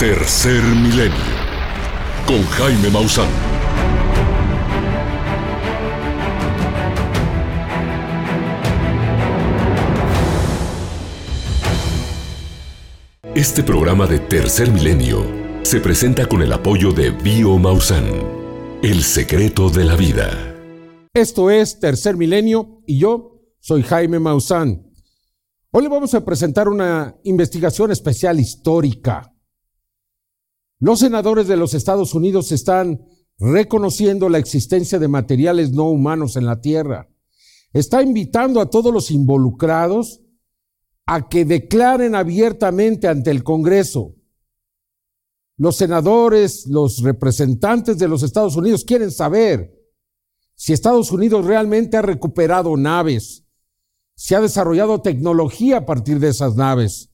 Tercer Milenio con Jaime Maussan. Este programa de Tercer Milenio se presenta con el apoyo de Bio Maussan, el secreto de la vida. Esto es Tercer Milenio y yo soy Jaime Maussan. Hoy le vamos a presentar una investigación especial histórica. Los senadores de los Estados Unidos están reconociendo la existencia de materiales no humanos en la Tierra. Está invitando a todos los involucrados a que declaren abiertamente ante el Congreso. Los senadores, los representantes de los Estados Unidos quieren saber si Estados Unidos realmente ha recuperado naves, se ha desarrollado tecnología a partir de esas naves.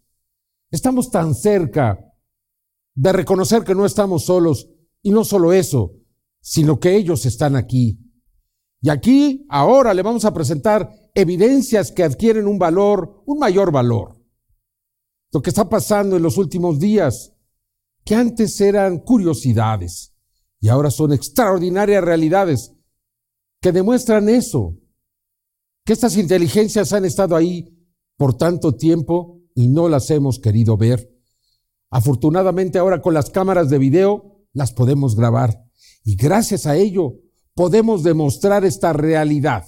Estamos tan cerca de reconocer que no estamos solos y no solo eso, sino que ellos están aquí. Y aquí, ahora, le vamos a presentar evidencias que adquieren un valor, un mayor valor. Lo que está pasando en los últimos días, que antes eran curiosidades y ahora son extraordinarias realidades que demuestran eso, que estas inteligencias han estado ahí por tanto tiempo y no las hemos querido ver. Afortunadamente ahora con las cámaras de video las podemos grabar y gracias a ello podemos demostrar esta realidad.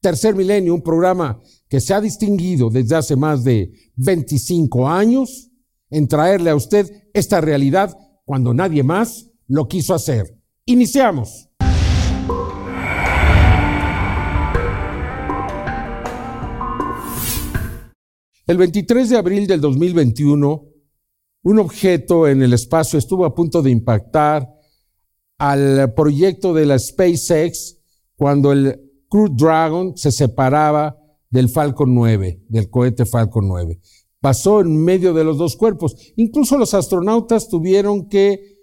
Tercer Milenio, un programa que se ha distinguido desde hace más de 25 años en traerle a usted esta realidad cuando nadie más lo quiso hacer. Iniciamos. El 23 de abril del 2021, un objeto en el espacio estuvo a punto de impactar al proyecto de la SpaceX cuando el Crew Dragon se separaba del Falcon 9, del cohete Falcon 9. Pasó en medio de los dos cuerpos. Incluso los astronautas tuvieron que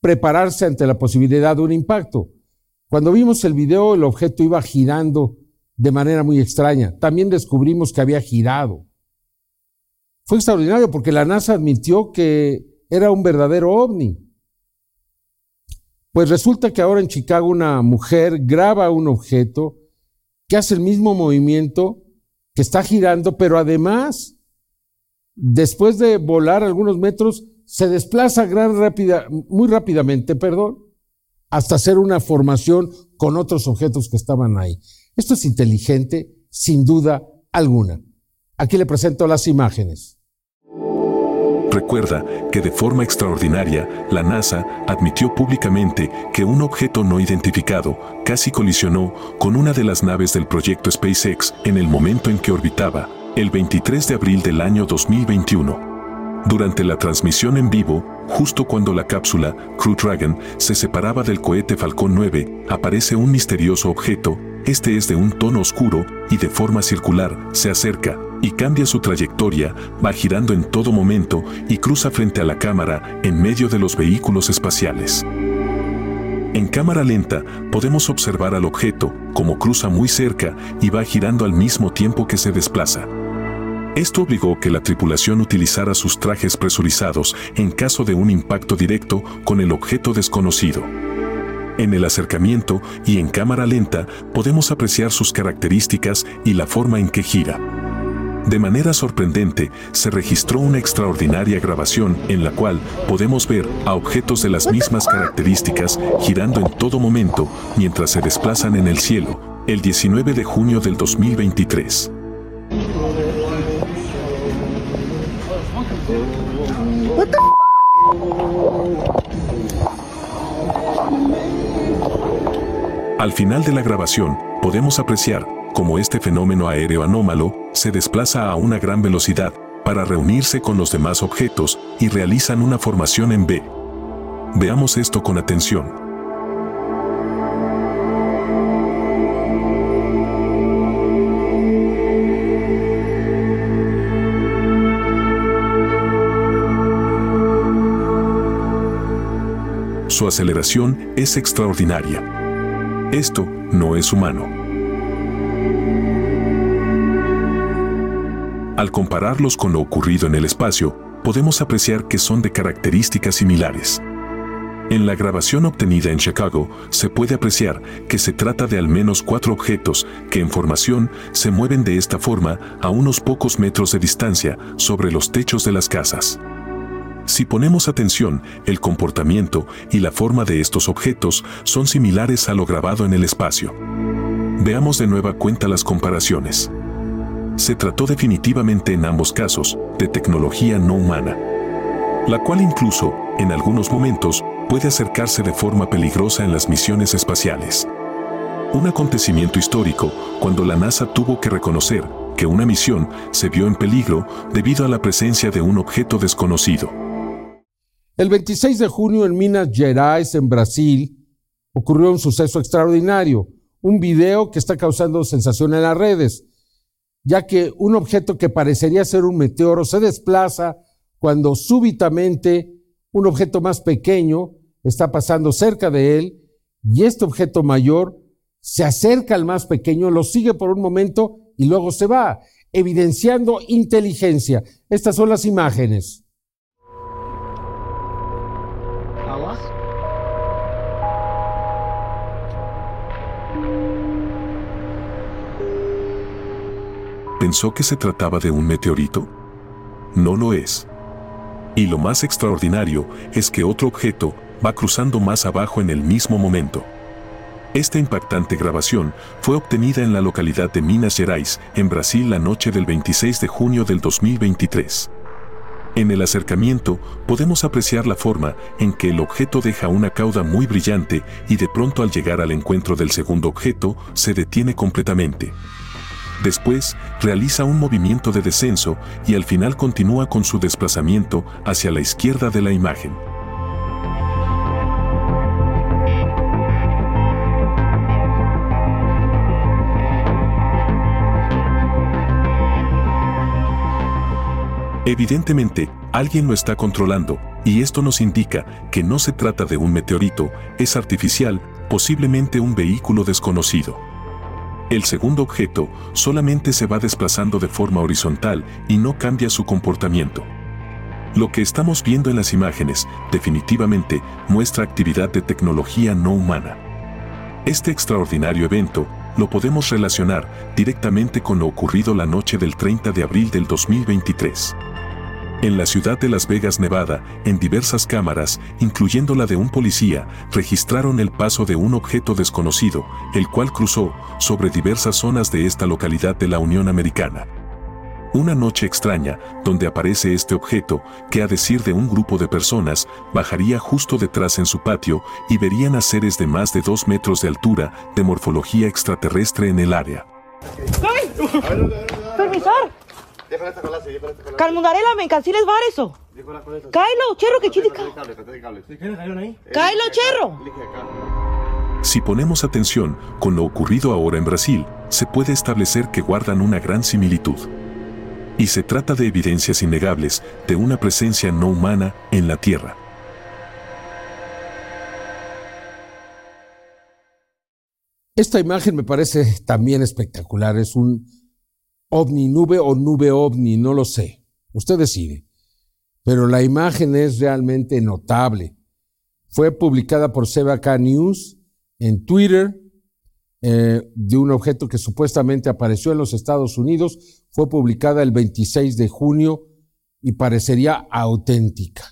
prepararse ante la posibilidad de un impacto. Cuando vimos el video, el objeto iba girando de manera muy extraña. También descubrimos que había girado. Fue extraordinario porque la NASA admitió que era un verdadero ovni. Pues resulta que ahora en Chicago una mujer graba un objeto que hace el mismo movimiento, que está girando, pero además, después de volar algunos metros, se desplaza muy rápidamente, perdón, hasta hacer una formación con otros objetos que estaban ahí. Esto es inteligente, sin duda alguna. Aquí le presento las imágenes. Recuerda que de forma extraordinaria, la NASA admitió públicamente que un objeto no identificado casi colisionó con una de las naves del proyecto SpaceX en el momento en que orbitaba, el 23 de abril del año 2021. Durante la transmisión en vivo, justo cuando la cápsula Crew Dragon se separaba del cohete Falcon 9, aparece un misterioso objeto, este es de un tono oscuro y de forma circular, se acerca, y cambia su trayectoria, va girando en todo momento y cruza frente a la cámara en medio de los vehículos espaciales. En cámara lenta podemos observar al objeto como cruza muy cerca y va girando al mismo tiempo que se desplaza. Esto obligó que la tripulación utilizara sus trajes presurizados en caso de un impacto directo con el objeto desconocido. En el acercamiento y en cámara lenta podemos apreciar sus características y la forma en que gira. De manera sorprendente, se registró una extraordinaria grabación en la cual podemos ver a objetos de las mismas características girando en todo momento mientras se desplazan en el cielo, el 19 de junio del 2023. Al final de la grabación, podemos apreciar como este fenómeno aéreo anómalo se desplaza a una gran velocidad para reunirse con los demás objetos y realizan una formación en B. Veamos esto con atención. Su aceleración es extraordinaria. Esto no es humano. Al compararlos con lo ocurrido en el espacio, podemos apreciar que son de características similares. En la grabación obtenida en Chicago se puede apreciar que se trata de al menos cuatro objetos que en formación se mueven de esta forma a unos pocos metros de distancia sobre los techos de las casas. Si ponemos atención, el comportamiento y la forma de estos objetos son similares a lo grabado en el espacio. Veamos de nueva cuenta las comparaciones. Se trató definitivamente en ambos casos de tecnología no humana, la cual incluso, en algunos momentos, puede acercarse de forma peligrosa en las misiones espaciales. Un acontecimiento histórico cuando la NASA tuvo que reconocer que una misión se vio en peligro debido a la presencia de un objeto desconocido. El 26 de junio en Minas Gerais, en Brasil, ocurrió un suceso extraordinario, un video que está causando sensación en las redes, ya que un objeto que parecería ser un meteoro se desplaza cuando súbitamente un objeto más pequeño está pasando cerca de él y este objeto mayor se acerca al más pequeño, lo sigue por un momento y luego se va, evidenciando inteligencia. Estas son las imágenes. ¿Pensó que se trataba de un meteorito? No lo es. Y lo más extraordinario es que otro objeto va cruzando más abajo en el mismo momento. Esta impactante grabación fue obtenida en la localidad de Minas Gerais, en Brasil, la noche del 26 de junio del 2023. En el acercamiento podemos apreciar la forma en que el objeto deja una cauda muy brillante y de pronto al llegar al encuentro del segundo objeto se detiene completamente. Después realiza un movimiento de descenso y al final continúa con su desplazamiento hacia la izquierda de la imagen. Evidentemente, alguien lo está controlando, y esto nos indica que no se trata de un meteorito, es artificial, posiblemente un vehículo desconocido. El segundo objeto solamente se va desplazando de forma horizontal y no cambia su comportamiento. Lo que estamos viendo en las imágenes definitivamente muestra actividad de tecnología no humana. Este extraordinario evento lo podemos relacionar directamente con lo ocurrido la noche del 30 de abril del 2023. En la ciudad de Las Vegas, Nevada, en diversas cámaras, incluyendo la de un policía, registraron el paso de un objeto desconocido, el cual cruzó sobre diversas zonas de esta localidad de la Unión Americana. Una noche extraña, donde aparece este objeto, que a decir de un grupo de personas, bajaría justo detrás en su patio y verían a seres de más de dos metros de altura, de morfología extraterrestre en el área. Calmundarela, me cansiles bar eso. Cailo, cherro, que chidica. Cailo, cherro. Si ponemos atención con lo ocurrido ahora en Brasil, se puede establecer que guardan una gran similitud. Y se trata de evidencias innegables de una presencia no humana en la Tierra. Esta imagen me parece también espectacular. Es un ovni nube o nube ovni, no lo sé. Usted decide. Pero la imagen es realmente notable. Fue publicada por CBK News en Twitter eh, de un objeto que supuestamente apareció en los Estados Unidos. Fue publicada el 26 de junio y parecería auténtica.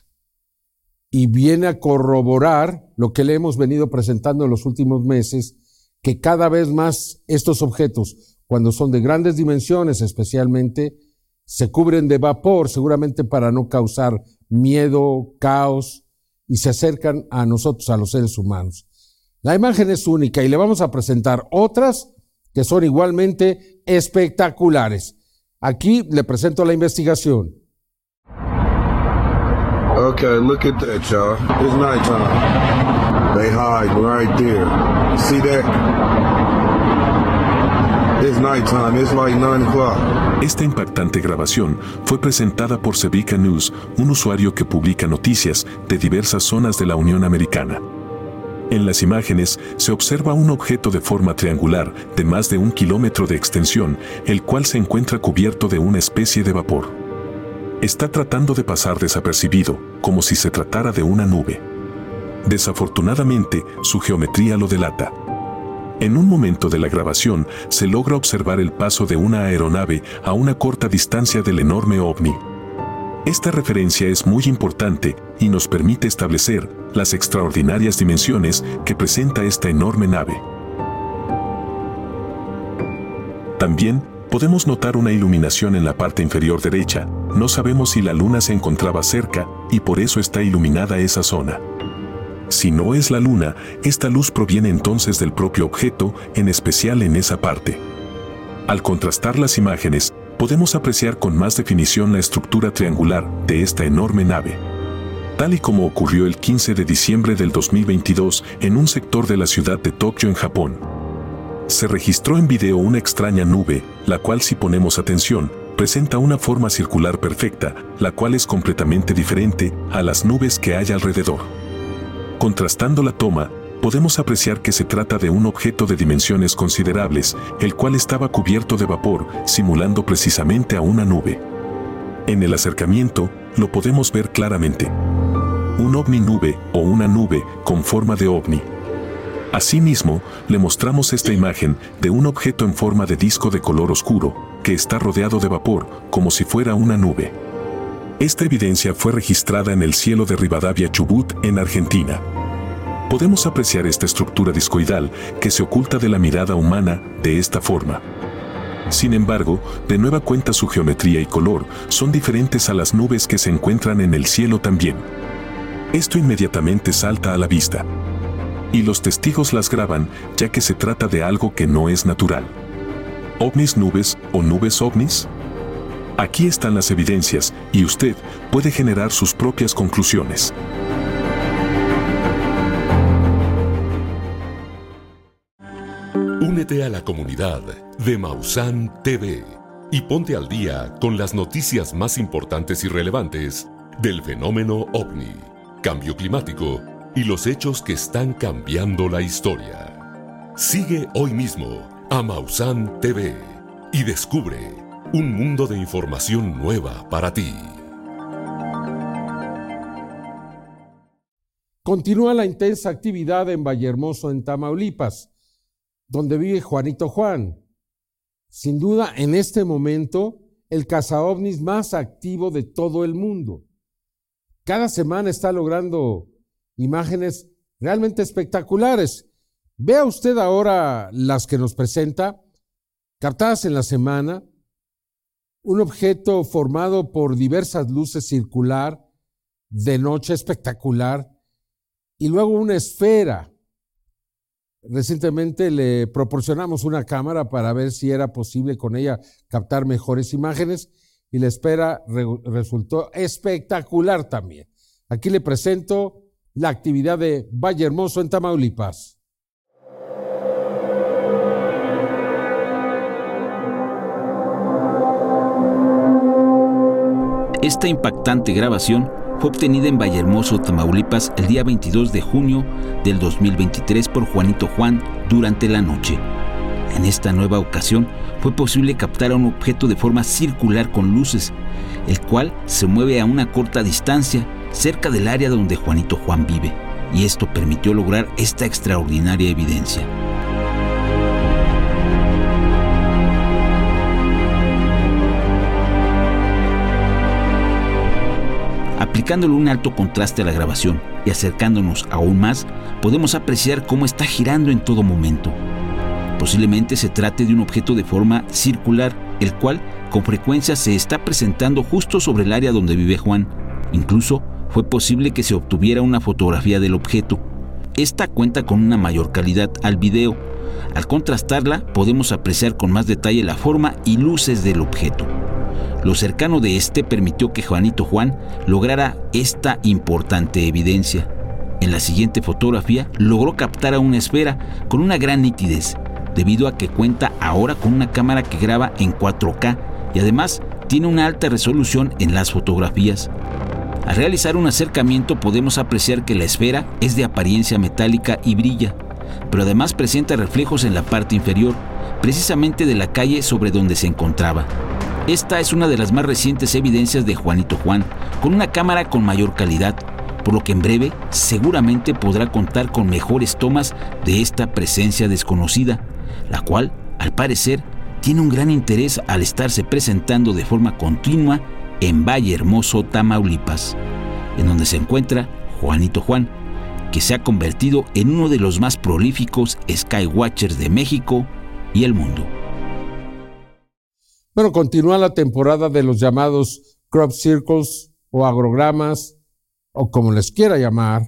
Y viene a corroborar lo que le hemos venido presentando en los últimos meses, que cada vez más estos objetos cuando son de grandes dimensiones especialmente, se cubren de vapor, seguramente para no causar miedo, caos, y se acercan a nosotros, a los seres humanos. La imagen es única y le vamos a presentar otras que son igualmente espectaculares. Aquí le presento la investigación. Okay, look at that, y'all. It's nighttime. They hide right there. See that? Esta impactante grabación fue presentada por Sevica News, un usuario que publica noticias de diversas zonas de la Unión Americana. En las imágenes se observa un objeto de forma triangular de más de un kilómetro de extensión, el cual se encuentra cubierto de una especie de vapor. está tratando de pasar desapercibido, como si se tratara de una nube. Desafortunadamente, su geometría lo delata. En un momento de la grabación se logra observar el paso de una aeronave a una corta distancia del enorme ovni. Esta referencia es muy importante y nos permite establecer las extraordinarias dimensiones que presenta esta enorme nave. También podemos notar una iluminación en la parte inferior derecha. No sabemos si la luna se encontraba cerca y por eso está iluminada esa zona. Si no es la luna, esta luz proviene entonces del propio objeto, en especial en esa parte. Al contrastar las imágenes, podemos apreciar con más definición la estructura triangular de esta enorme nave. Tal y como ocurrió el 15 de diciembre del 2022 en un sector de la ciudad de Tokio en Japón. Se registró en video una extraña nube, la cual si ponemos atención, presenta una forma circular perfecta, la cual es completamente diferente a las nubes que hay alrededor. Contrastando la toma, podemos apreciar que se trata de un objeto de dimensiones considerables, el cual estaba cubierto de vapor, simulando precisamente a una nube. En el acercamiento, lo podemos ver claramente. Un ovni nube o una nube con forma de ovni. Asimismo, le mostramos esta imagen de un objeto en forma de disco de color oscuro, que está rodeado de vapor, como si fuera una nube. Esta evidencia fue registrada en el cielo de Rivadavia Chubut, en Argentina. Podemos apreciar esta estructura discoidal que se oculta de la mirada humana de esta forma. Sin embargo, de nueva cuenta su geometría y color son diferentes a las nubes que se encuentran en el cielo también. Esto inmediatamente salta a la vista. Y los testigos las graban ya que se trata de algo que no es natural. ¿OVNIs nubes o nubes ovnis? Aquí están las evidencias y usted puede generar sus propias conclusiones. Únete a la comunidad de Mausan TV y ponte al día con las noticias más importantes y relevantes del fenómeno ovni, cambio climático y los hechos que están cambiando la historia. Sigue hoy mismo a Mausan TV y descubre un mundo de información nueva para ti. Continúa la intensa actividad en Vallehermoso, en Tamaulipas, donde vive Juanito Juan. Sin duda, en este momento, el cazaovnis más activo de todo el mundo. Cada semana está logrando imágenes realmente espectaculares. Vea usted ahora las que nos presenta, captadas en la semana, un objeto formado por diversas luces circular, de noche espectacular, y luego una esfera. Recientemente le proporcionamos una cámara para ver si era posible con ella captar mejores imágenes y la esfera resultó espectacular también. Aquí le presento la actividad de Valle Hermoso en Tamaulipas. Esta impactante grabación fue obtenida en Vallehermoso, Tamaulipas, el día 22 de junio del 2023 por Juanito Juan durante la noche. En esta nueva ocasión fue posible captar a un objeto de forma circular con luces, el cual se mueve a una corta distancia cerca del área donde Juanito Juan vive, y esto permitió lograr esta extraordinaria evidencia. Aplicándole un alto contraste a la grabación y acercándonos aún más, podemos apreciar cómo está girando en todo momento. Posiblemente se trate de un objeto de forma circular, el cual con frecuencia se está presentando justo sobre el área donde vive Juan. Incluso fue posible que se obtuviera una fotografía del objeto. Esta cuenta con una mayor calidad al video. Al contrastarla podemos apreciar con más detalle la forma y luces del objeto. Lo cercano de este permitió que Juanito Juan lograra esta importante evidencia. En la siguiente fotografía logró captar a una esfera con una gran nitidez, debido a que cuenta ahora con una cámara que graba en 4K y además tiene una alta resolución en las fotografías. Al realizar un acercamiento podemos apreciar que la esfera es de apariencia metálica y brilla, pero además presenta reflejos en la parte inferior, precisamente de la calle sobre donde se encontraba. Esta es una de las más recientes evidencias de Juanito Juan, con una cámara con mayor calidad, por lo que en breve seguramente podrá contar con mejores tomas de esta presencia desconocida, la cual, al parecer, tiene un gran interés al estarse presentando de forma continua en Valle Hermoso, Tamaulipas, en donde se encuentra Juanito Juan, que se ha convertido en uno de los más prolíficos Skywatchers de México y el mundo. Bueno, continúa la temporada de los llamados crop circles o agrogramas, o como les quiera llamar,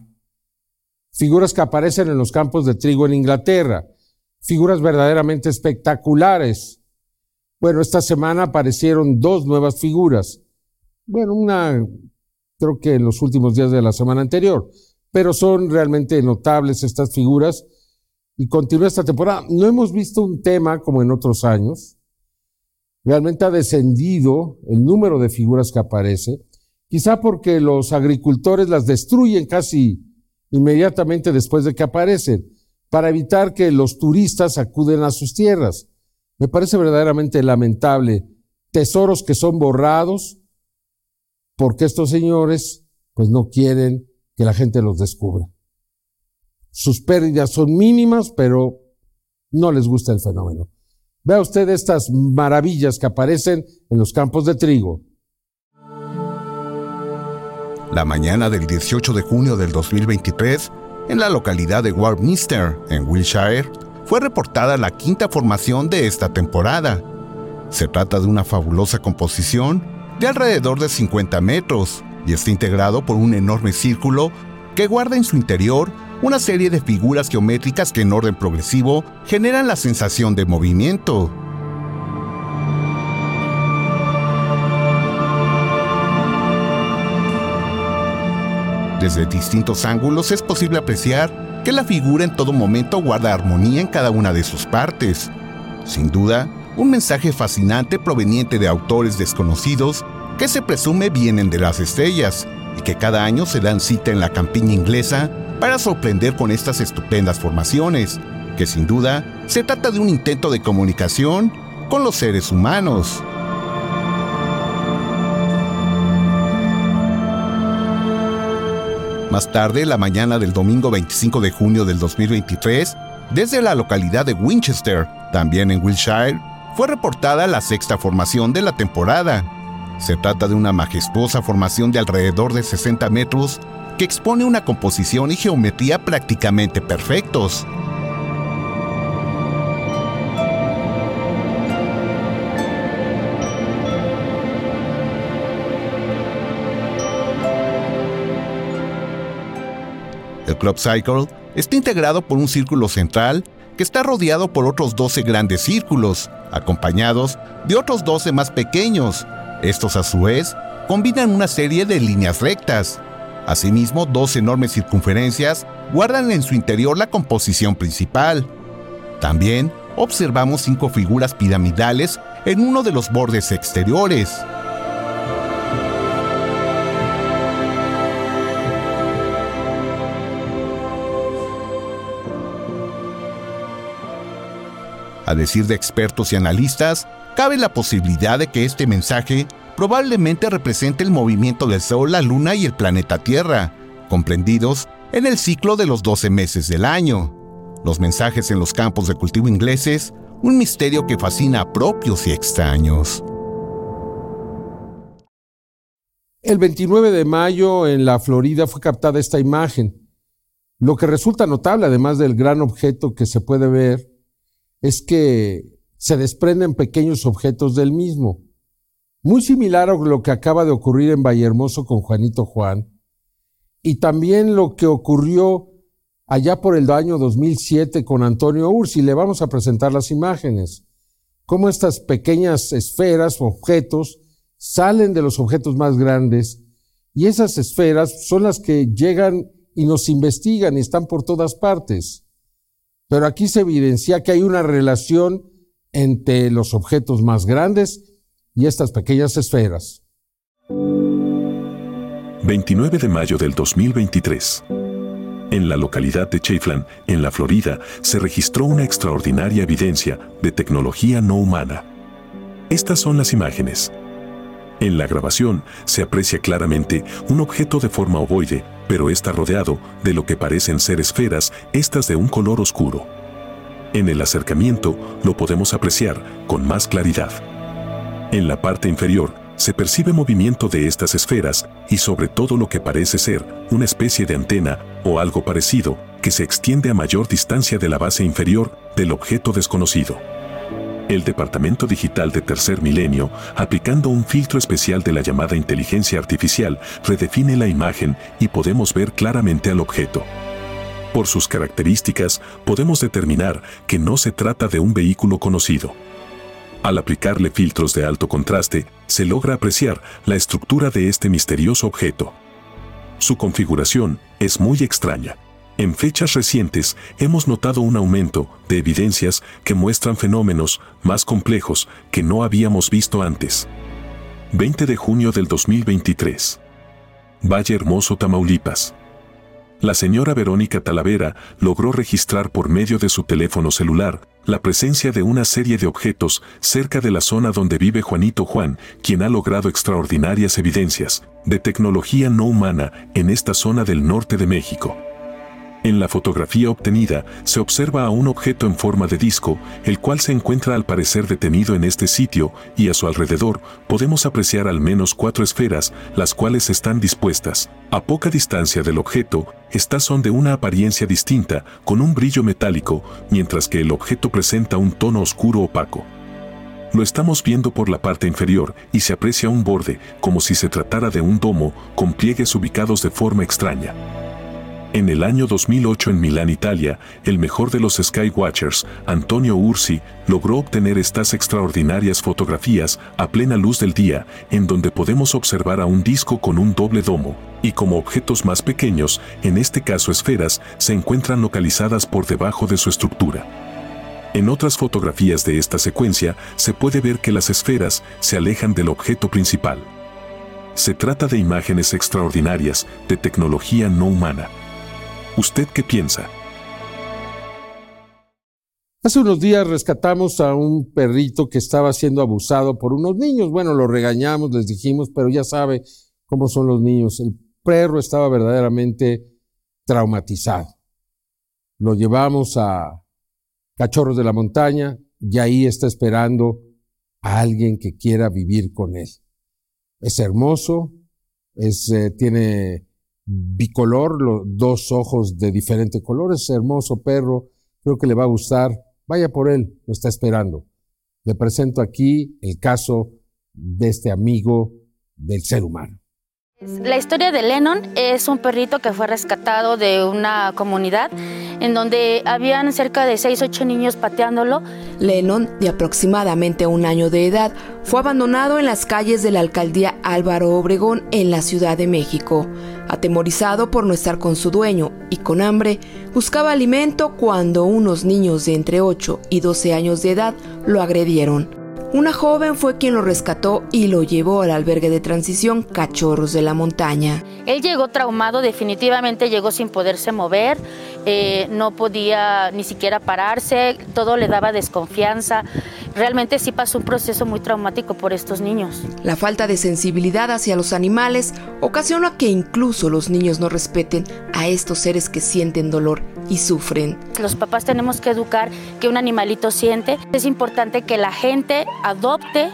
figuras que aparecen en los campos de trigo en Inglaterra, figuras verdaderamente espectaculares. Bueno, esta semana aparecieron dos nuevas figuras. Bueno, una creo que en los últimos días de la semana anterior, pero son realmente notables estas figuras y continúa esta temporada. No hemos visto un tema como en otros años, realmente ha descendido el número de figuras que aparece, quizá porque los agricultores las destruyen casi inmediatamente después de que aparecen, para evitar que los turistas acuden a sus tierras. Me parece verdaderamente lamentable. Tesoros que son borrados porque estos señores pues no quieren que la gente los descubra. Sus pérdidas son mínimas, pero no les gusta el fenómeno. Vea usted estas maravillas que aparecen en los campos de trigo. La mañana del 18 de junio del 2023, en la localidad de Warminster, en Wiltshire, fue reportada la quinta formación de esta temporada. Se trata de una fabulosa composición de alrededor de 50 metros y está integrado por un enorme círculo que guarda en su interior una serie de figuras geométricas que en orden progresivo generan la sensación de movimiento. Desde distintos ángulos es posible apreciar que la figura en todo momento guarda armonía en cada una de sus partes. Sin duda, un mensaje fascinante proveniente de autores desconocidos que se presume vienen de las estrellas y que cada año se dan cita en la campiña inglesa para sorprender con estas estupendas formaciones, que sin duda se trata de un intento de comunicación con los seres humanos. Más tarde, la mañana del domingo 25 de junio del 2023, desde la localidad de Winchester, también en Wiltshire, fue reportada la sexta formación de la temporada. Se trata de una majestuosa formación de alrededor de 60 metros que expone una composición y geometría prácticamente perfectos. El Club Cycle está integrado por un círculo central que está rodeado por otros 12 grandes círculos, acompañados de otros 12 más pequeños. Estos a su vez combinan una serie de líneas rectas. Asimismo, dos enormes circunferencias guardan en su interior la composición principal. También observamos cinco figuras piramidales en uno de los bordes exteriores. A decir de expertos y analistas, cabe la posibilidad de que este mensaje probablemente represente el movimiento del Sol, la Luna y el planeta Tierra, comprendidos en el ciclo de los 12 meses del año. Los mensajes en los campos de cultivo ingleses, un misterio que fascina a propios y extraños. El 29 de mayo en la Florida fue captada esta imagen. Lo que resulta notable, además del gran objeto que se puede ver, es que se desprenden pequeños objetos del mismo. Muy similar a lo que acaba de ocurrir en Vallehermoso con Juanito Juan, y también lo que ocurrió allá por el año 2007 con Antonio Ursi. Le vamos a presentar las imágenes. Cómo estas pequeñas esferas o objetos salen de los objetos más grandes y esas esferas son las que llegan y nos investigan y están por todas partes. Pero aquí se evidencia que hay una relación entre los objetos más grandes y estas pequeñas esferas. 29 de mayo del 2023. En la localidad de Chafflan, en la Florida, se registró una extraordinaria evidencia de tecnología no humana. Estas son las imágenes. En la grabación se aprecia claramente un objeto de forma ovoide, pero está rodeado de lo que parecen ser esferas, estas de un color oscuro. En el acercamiento lo podemos apreciar con más claridad. En la parte inferior se percibe movimiento de estas esferas y sobre todo lo que parece ser una especie de antena o algo parecido que se extiende a mayor distancia de la base inferior del objeto desconocido. El Departamento Digital de Tercer Milenio, aplicando un filtro especial de la llamada inteligencia artificial, redefine la imagen y podemos ver claramente al objeto. Por sus características, podemos determinar que no se trata de un vehículo conocido. Al aplicarle filtros de alto contraste, se logra apreciar la estructura de este misterioso objeto. Su configuración es muy extraña. En fechas recientes hemos notado un aumento de evidencias que muestran fenómenos más complejos que no habíamos visto antes. 20 de junio del 2023. Valle Hermoso, Tamaulipas. La señora Verónica Talavera logró registrar por medio de su teléfono celular la presencia de una serie de objetos cerca de la zona donde vive Juanito Juan, quien ha logrado extraordinarias evidencias de tecnología no humana en esta zona del norte de México. En la fotografía obtenida se observa a un objeto en forma de disco, el cual se encuentra al parecer detenido en este sitio y a su alrededor podemos apreciar al menos cuatro esferas, las cuales están dispuestas. A poca distancia del objeto, estas son de una apariencia distinta, con un brillo metálico, mientras que el objeto presenta un tono oscuro opaco. Lo estamos viendo por la parte inferior y se aprecia un borde, como si se tratara de un domo, con pliegues ubicados de forma extraña. En el año 2008 en Milán, Italia, el mejor de los Skywatchers, Antonio Ursi, logró obtener estas extraordinarias fotografías a plena luz del día, en donde podemos observar a un disco con un doble domo, y como objetos más pequeños, en este caso esferas, se encuentran localizadas por debajo de su estructura. En otras fotografías de esta secuencia se puede ver que las esferas se alejan del objeto principal. Se trata de imágenes extraordinarias de tecnología no humana. ¿Usted qué piensa? Hace unos días rescatamos a un perrito que estaba siendo abusado por unos niños. Bueno, lo regañamos, les dijimos, pero ya sabe cómo son los niños. El perro estaba verdaderamente traumatizado. Lo llevamos a Cachorros de la Montaña y ahí está esperando a alguien que quiera vivir con él. Es hermoso, es, eh, tiene bicolor, los dos ojos de diferentes colores, hermoso perro, creo que le va a gustar, vaya por él, lo está esperando. Le presento aquí el caso de este amigo del ser humano. La historia de Lennon es un perrito que fue rescatado de una comunidad en donde habían cerca de 6, 8 niños pateándolo. Lennon, de aproximadamente un año de edad, fue abandonado en las calles de la alcaldía Álvaro Obregón en la Ciudad de México. Atemorizado por no estar con su dueño y con hambre, buscaba alimento cuando unos niños de entre 8 y 12 años de edad lo agredieron. Una joven fue quien lo rescató y lo llevó al albergue de transición Cachorros de la Montaña. Él llegó traumado, definitivamente llegó sin poderse mover, eh, no podía ni siquiera pararse, todo le daba desconfianza. Realmente sí pasó un proceso muy traumático por estos niños. La falta de sensibilidad hacia los animales ocasiona que incluso los niños no respeten a estos seres que sienten dolor y sufren. Los papás tenemos que educar que un animalito siente. Es importante que la gente adopte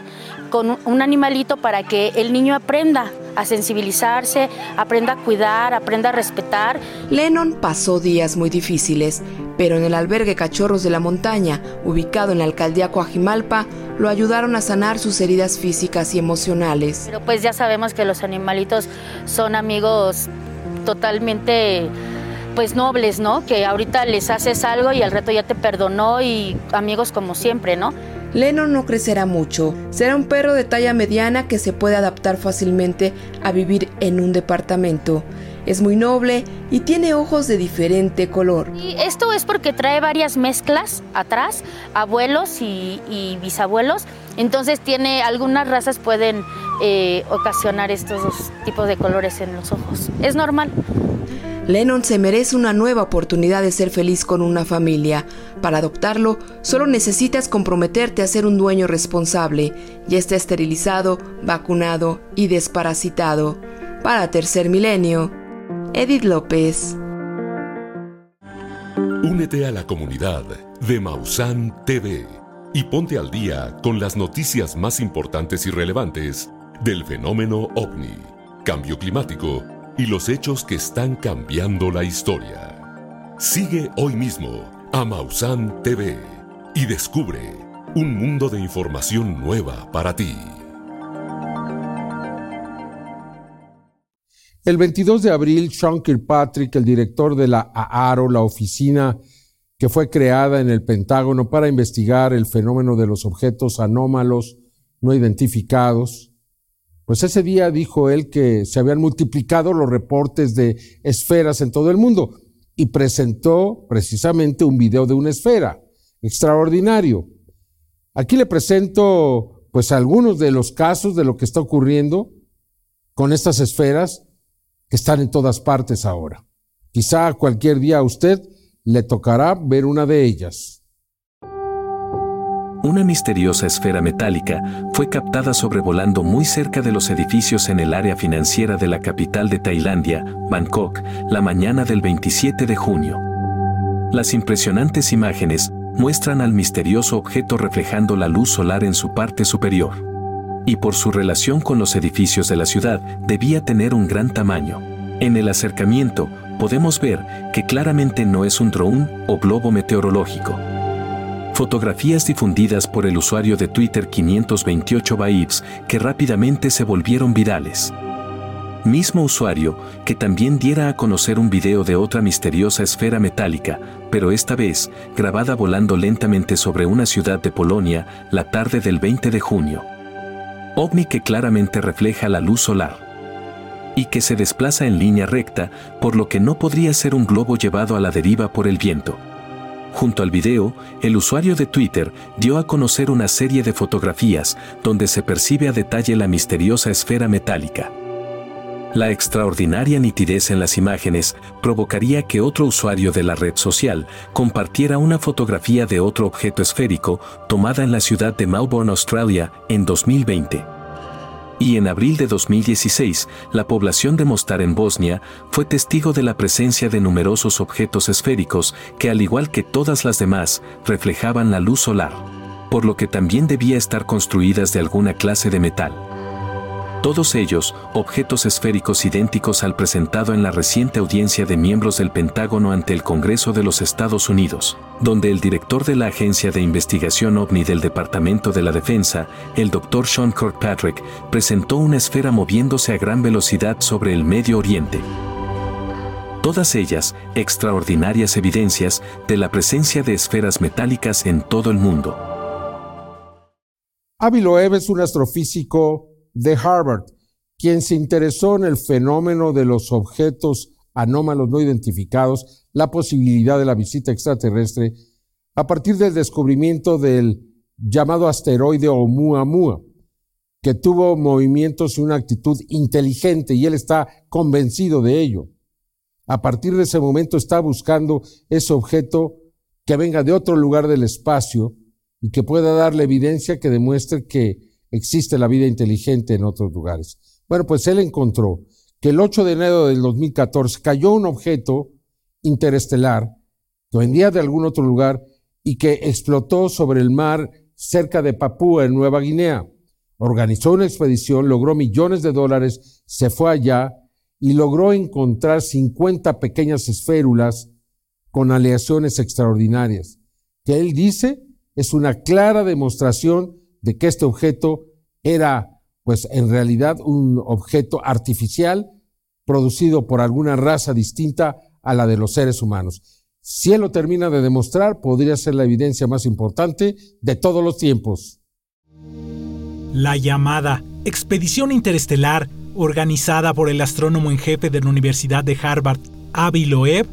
con un animalito para que el niño aprenda a sensibilizarse, aprenda a cuidar, aprenda a respetar. Lennon pasó días muy difíciles, pero en el albergue Cachorros de la Montaña, ubicado en la alcaldía Coajimalpa, lo ayudaron a sanar sus heridas físicas y emocionales. Pero pues ya sabemos que los animalitos son amigos totalmente pues nobles, ¿no? Que ahorita les haces algo y al reto ya te perdonó y amigos como siempre, ¿no? Lennon no crecerá mucho. Será un perro de talla mediana que se puede adaptar fácilmente a vivir en un departamento. Es muy noble y tiene ojos de diferente color. Esto es porque trae varias mezclas atrás, abuelos y, bisabuelos. Entonces tiene algunas razas pueden eh, ocasionar estos dos tipos de colores en los ojos. Es normal. Lennon se merece una nueva oportunidad de ser feliz con una familia. Para adoptarlo, solo necesitas comprometerte a ser un dueño responsable. Ya está esterilizado, vacunado y desparasitado. Para Tercer Milenio, Edith López. Únete a la comunidad de Mausan TV y ponte al día con las noticias más importantes y relevantes del fenómeno ovni, cambio climático y los hechos que están cambiando la historia. Sigue hoy mismo a Mausan TV y descubre un mundo de información nueva para ti. El 22 de abril, Sean Kirkpatrick, el director de la AARO, la oficina que fue creada en el Pentágono para investigar el fenómeno de los objetos anómalos no identificados, pues ese día dijo él que se habían multiplicado los reportes de esferas en todo el mundo y presentó precisamente un video de una esfera extraordinario. Aquí le presento pues algunos de los casos de lo que está ocurriendo con estas esferas que están en todas partes ahora. Quizá cualquier día usted le tocará ver una de ellas. Una misteriosa esfera metálica fue captada sobrevolando muy cerca de los edificios en el área financiera de la capital de Tailandia, Bangkok, la mañana del 27 de junio. Las impresionantes imágenes muestran al misterioso objeto reflejando la luz solar en su parte superior. Y por su relación con los edificios de la ciudad, debía tener un gran tamaño. En el acercamiento, podemos ver que claramente no es un drone o globo meteorológico Fotografías difundidas por el usuario de Twitter 528 Vibes que rápidamente se volvieron virales. Mismo usuario que también diera a conocer un video de otra misteriosa esfera metálica, pero esta vez grabada volando lentamente sobre una ciudad de Polonia la tarde del 20 de junio. OVNI que claramente refleja la luz solar y que se desplaza en línea recta, por lo que no podría ser un globo llevado a la deriva por el viento. Junto al video, el usuario de Twitter dio a conocer una serie de fotografías donde se percibe a detalle la misteriosa esfera metálica. La extraordinaria nitidez en las imágenes provocaría que otro usuario de la red social compartiera una fotografía de otro objeto esférico tomada en la ciudad de Melbourne, Australia, en 2020 y en abril de 2016, la población de Mostar en Bosnia fue testigo de la presencia de numerosos objetos esféricos que al igual que todas las demás, reflejaban la luz solar, por lo que también debía estar construidas de alguna clase de metal. Todos ellos, objetos esféricos idénticos al presentado en la reciente audiencia de miembros del Pentágono ante el Congreso de los Estados Unidos, donde el director de la Agencia de Investigación OVNI del Departamento de la Defensa, el Dr. Sean Kirkpatrick, presentó una esfera moviéndose a gran velocidad sobre el Medio Oriente. Todas ellas extraordinarias evidencias de la presencia de esferas metálicas en todo el mundo. Avi Loeb es un astrofísico de Harvard, quien se interesó en el fenómeno de los objetos anómalos no identificados, la posibilidad de la visita extraterrestre, a partir del descubrimiento del llamado asteroide Oumuamua, que tuvo movimientos y una actitud inteligente y él está convencido de ello. A partir de ese momento está buscando ese objeto que venga de otro lugar del espacio y que pueda darle evidencia que demuestre que existe la vida inteligente en otros lugares. Bueno, pues él encontró que el 8 de enero del 2014 cayó un objeto interestelar que vendía de algún otro lugar y que explotó sobre el mar cerca de Papúa, en Nueva Guinea. Organizó una expedición, logró millones de dólares, se fue allá y logró encontrar 50 pequeñas esférulas con aleaciones extraordinarias, que él dice es una clara demostración de que este objeto era, pues en realidad, un objeto artificial producido por alguna raza distinta a la de los seres humanos. Si él lo termina de demostrar, podría ser la evidencia más importante de todos los tiempos. La llamada Expedición Interestelar, organizada por el astrónomo en jefe de la Universidad de Harvard, Avi Loeb,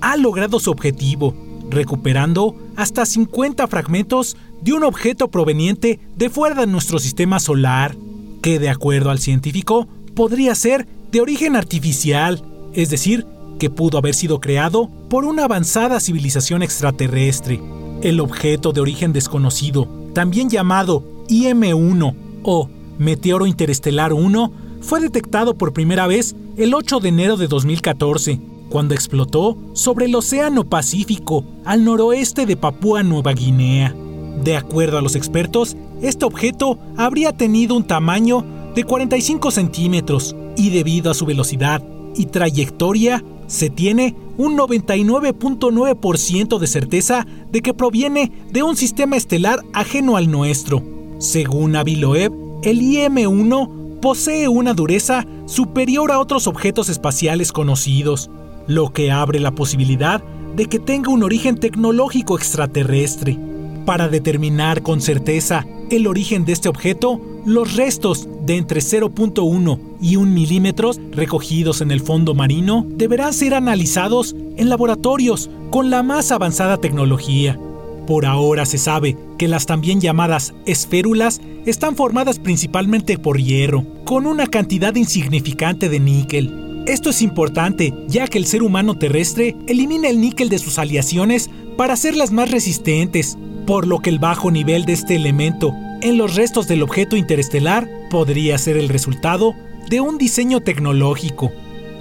ha logrado su objetivo, recuperando hasta 50 fragmentos de un objeto proveniente de fuera de nuestro sistema solar, que de acuerdo al científico podría ser de origen artificial, es decir, que pudo haber sido creado por una avanzada civilización extraterrestre. El objeto de origen desconocido, también llamado IM-1 o Meteoro Interestelar 1, fue detectado por primera vez el 8 de enero de 2014, cuando explotó sobre el Océano Pacífico al noroeste de Papúa Nueva Guinea. De acuerdo a los expertos, este objeto habría tenido un tamaño de 45 centímetros y debido a su velocidad y trayectoria, se tiene un 99.9% de certeza de que proviene de un sistema estelar ajeno al nuestro. Según Avi Loeb, el IM-1 posee una dureza superior a otros objetos espaciales conocidos, lo que abre la posibilidad de que tenga un origen tecnológico extraterrestre. Para determinar con certeza el origen de este objeto, los restos de entre 0.1 y 1 milímetros recogidos en el fondo marino deberán ser analizados en laboratorios con la más avanzada tecnología. Por ahora se sabe que las también llamadas esférulas están formadas principalmente por hierro, con una cantidad insignificante de níquel. Esto es importante ya que el ser humano terrestre elimina el níquel de sus aleaciones para hacerlas más resistentes, por lo que el bajo nivel de este elemento en los restos del objeto interestelar podría ser el resultado de un diseño tecnológico.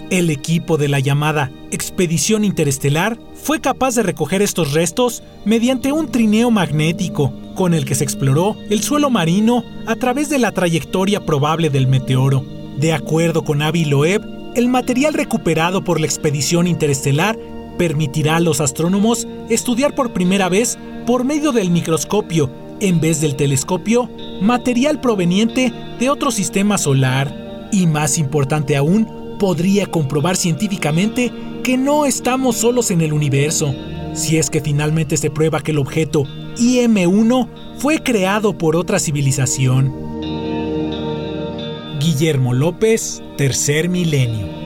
El equipo de la llamada Expedición Interestelar fue capaz de recoger estos restos mediante un trineo magnético, con el que se exploró el suelo marino a través de la trayectoria probable del meteoro. De acuerdo con Avi Loeb, el material recuperado por la expedición interestelar permitirá a los astrónomos estudiar por primera vez, por medio del microscopio en vez del telescopio, material proveniente de otro sistema solar. Y más importante aún, podría comprobar científicamente que no estamos solos en el universo, si es que finalmente se prueba que el objeto IM-1 fue creado por otra civilización. Guillermo López, Tercer Milenio.